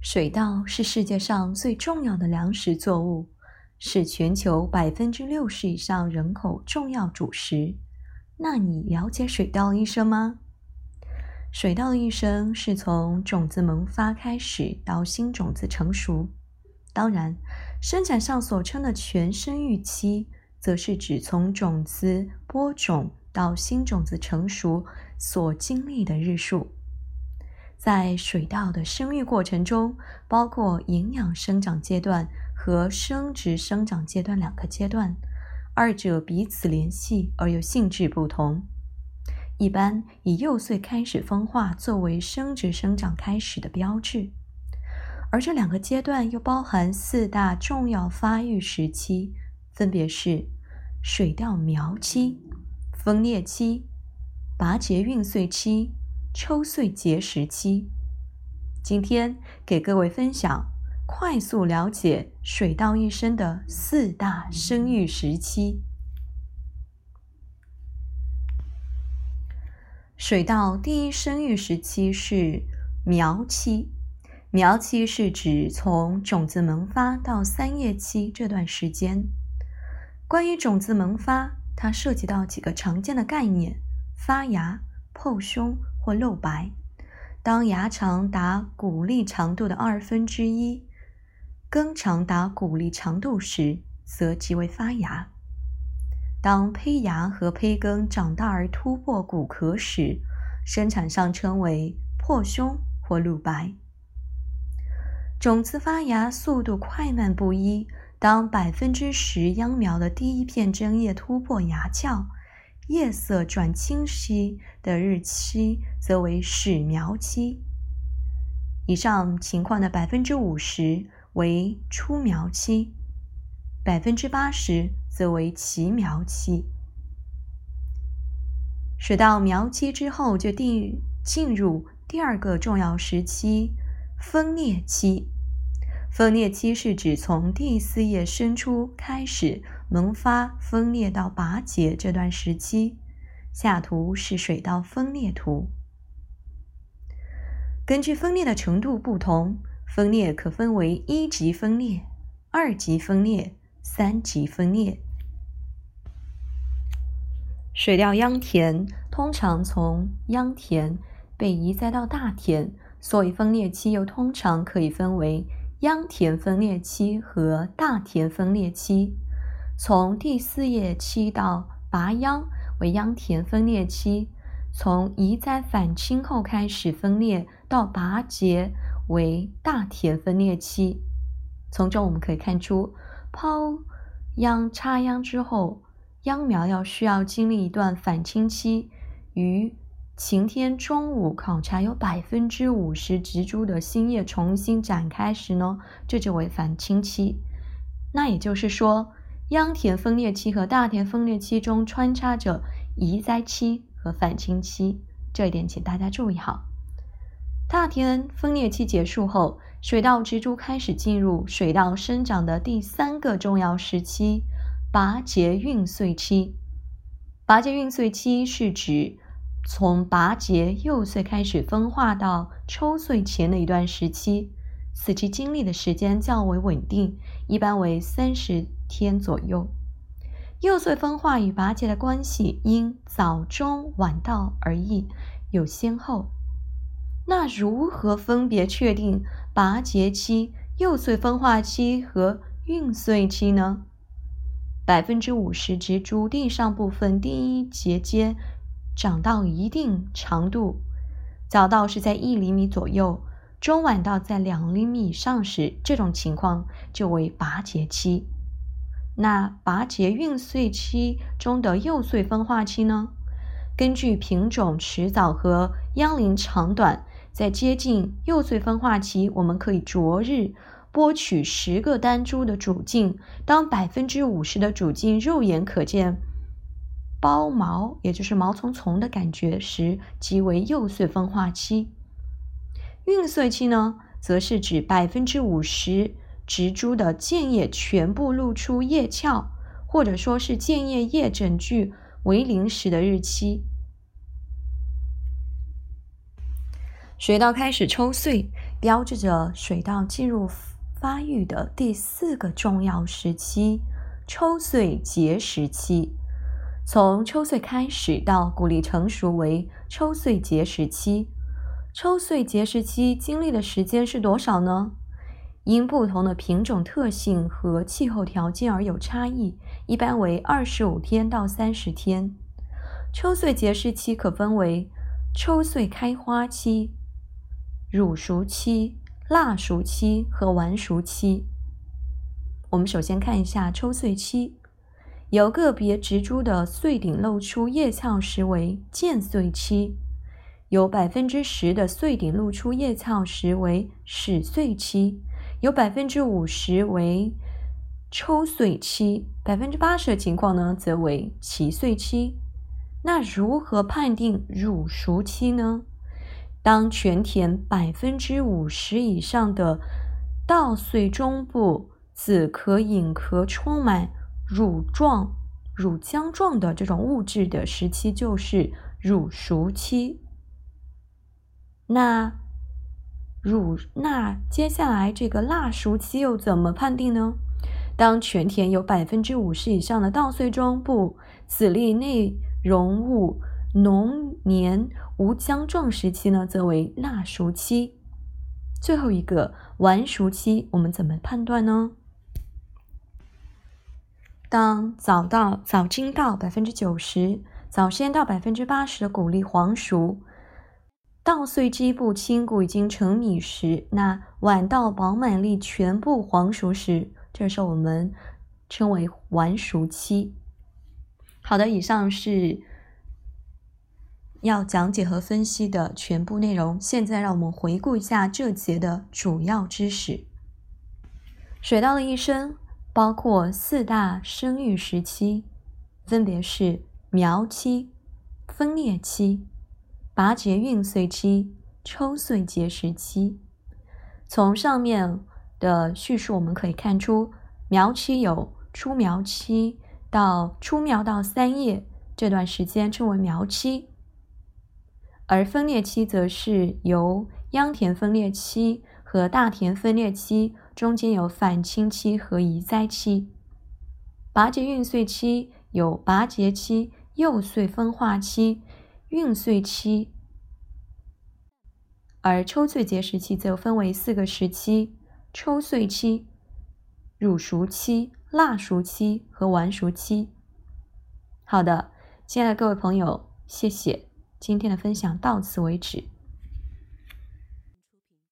水稻是世界上最重要的粮食作物，是全球百分之六十以上人口重要主食。那你了解水稻一生吗？水稻的一生是从种子萌发开始到新种子成熟。当然，生产上所称的全生育期，则是指从种子播种到新种子成熟所经历的日数。在水稻的生育过程中，包括营养生长阶段和生殖生长阶段两个阶段，二者彼此联系而又性质不同。一般以幼穗开始分化作为生殖生长开始的标志，而这两个阶段又包含四大重要发育时期，分别是水稻苗期、分裂期、拔节孕穗期、抽穗结实期。今天给各位分享快速了解水稻一生的四大生育时期。水稻第一生育时期是苗期，苗期是指从种子萌发到三叶期这段时间。关于种子萌发，它涉及到几个常见的概念：发芽、破胸或露白。当芽长达谷粒长度的二分之一，根长达谷粒长度时，则即为发芽。当胚芽和胚根长大而突破骨壳时，生产上称为破胸或露白。种子发芽速度快慢不一。当百分之十秧苗的第一片针叶突破芽鞘，叶色转清晰的日期，则为始苗期。以上情况的百分之五十为初苗期，百分之八十。则为其苗期。水稻苗期之后，就定进入第二个重要时期——分裂期。分裂期是指从第四叶伸出开始萌发、分裂到拔节这段时期。下图是水稻分裂图。根据分裂的程度不同，分裂可分为一级分裂、二级分裂、三级分裂。水稻秧田通常从秧田被移栽到大田，所以分裂期又通常可以分为秧田分裂期和大田分裂期。从第四叶期到拔秧为秧田分裂期，从移栽返青后开始分裂到拔节为大田分裂期。从中我们可以看出，抛秧插秧之后。秧苗要需要经历一段返青期，于晴天中午考察有百分之五十植株的新叶重新展开时呢，这就为返青期。那也就是说，秧田分裂期和大田分裂期中穿插着移栽期和返青期，这一点请大家注意好。大田分裂期结束后，水稻植株开始进入水稻生长的第三个重要时期。拔节孕穗期，拔节孕穗期是指从拔节幼穗开始分化到抽穗前的一段时期，此期经历的时间较为稳定，一般为三十天左右。幼穗分化与拔节的关系因早中晚到而异，有先后。那如何分别确定拔节期、幼穗分化期和孕穗期呢？百分之五十植株地上部分第一节间长到一定长度，早稻是在一厘米左右，中晚稻在两厘米以上时，这种情况就为拔节期。那拔节孕穗期中的幼穗分化期呢？根据品种迟早和秧龄长短，在接近幼穗分化期，我们可以逐日。剥取十个单株的主茎，当百分之五十的主茎肉眼可见包毛，也就是毛丛丛的感觉时，即为幼穗分化期。孕穗期呢，则是指百分之五十植株的茎叶全部露出叶鞘，或者说是茎叶叶整具为零时的日期。水稻开始抽穗，标志着水稻进入发育的第四个重要时期——抽穗结实期。从抽穗开始到谷粒成熟为抽穗结实期。抽穗结实期经历的时间是多少呢？因不同的品种特性和气候条件而有差异，一般为二十五天到三十天。抽穗结实期可分为抽穗开花期、乳熟期、蜡熟期和完熟期。我们首先看一下抽穗期。有个别植株的穗顶露出叶鞘时为间穗期，有百分之十的穗顶露出叶鞘时为始穗期，有百分之五十为抽穗期，百分之八十的情况呢则为齐穗期。那如何判定乳熟期呢？当全田百分之五十以上的稻穗中部子壳、隐壳充满。乳状、乳浆状的这种物质的时期就是乳熟期。那乳那接下来这个蜡熟期又怎么判定呢？当全田有百分之五十以上的稻穗中部籽粒内容物浓黏无浆状时期呢，则为蜡熟期。最后一个完熟期，我们怎么判断呢？当早稻、早精稻百分之九十、早先稻百分之八十的谷粒黄熟，稻穗基部青谷已经成米时，那晚稻饱满粒全部黄熟时，这时候我们称为完熟期。好的，以上是要讲解和分析的全部内容。现在让我们回顾一下这节的主要知识：水稻的一生。包括四大生育时期，分别是苗期、分裂期、拔节孕穗期、抽穗结实期。从上面的叙述我们可以看出，苗期有出苗期到出苗到三叶这段时间称为苗期，而分裂期则是由秧田分裂期和大田分裂期。中间有反青期和移栽期，拔节孕穗期有拔节期、幼穗分化期、孕穗期，而抽穗结实期则分为四个时期：抽穗期、乳熟期、蜡熟期和完熟期。好的，亲爱的各位朋友，谢谢，今天的分享到此为止。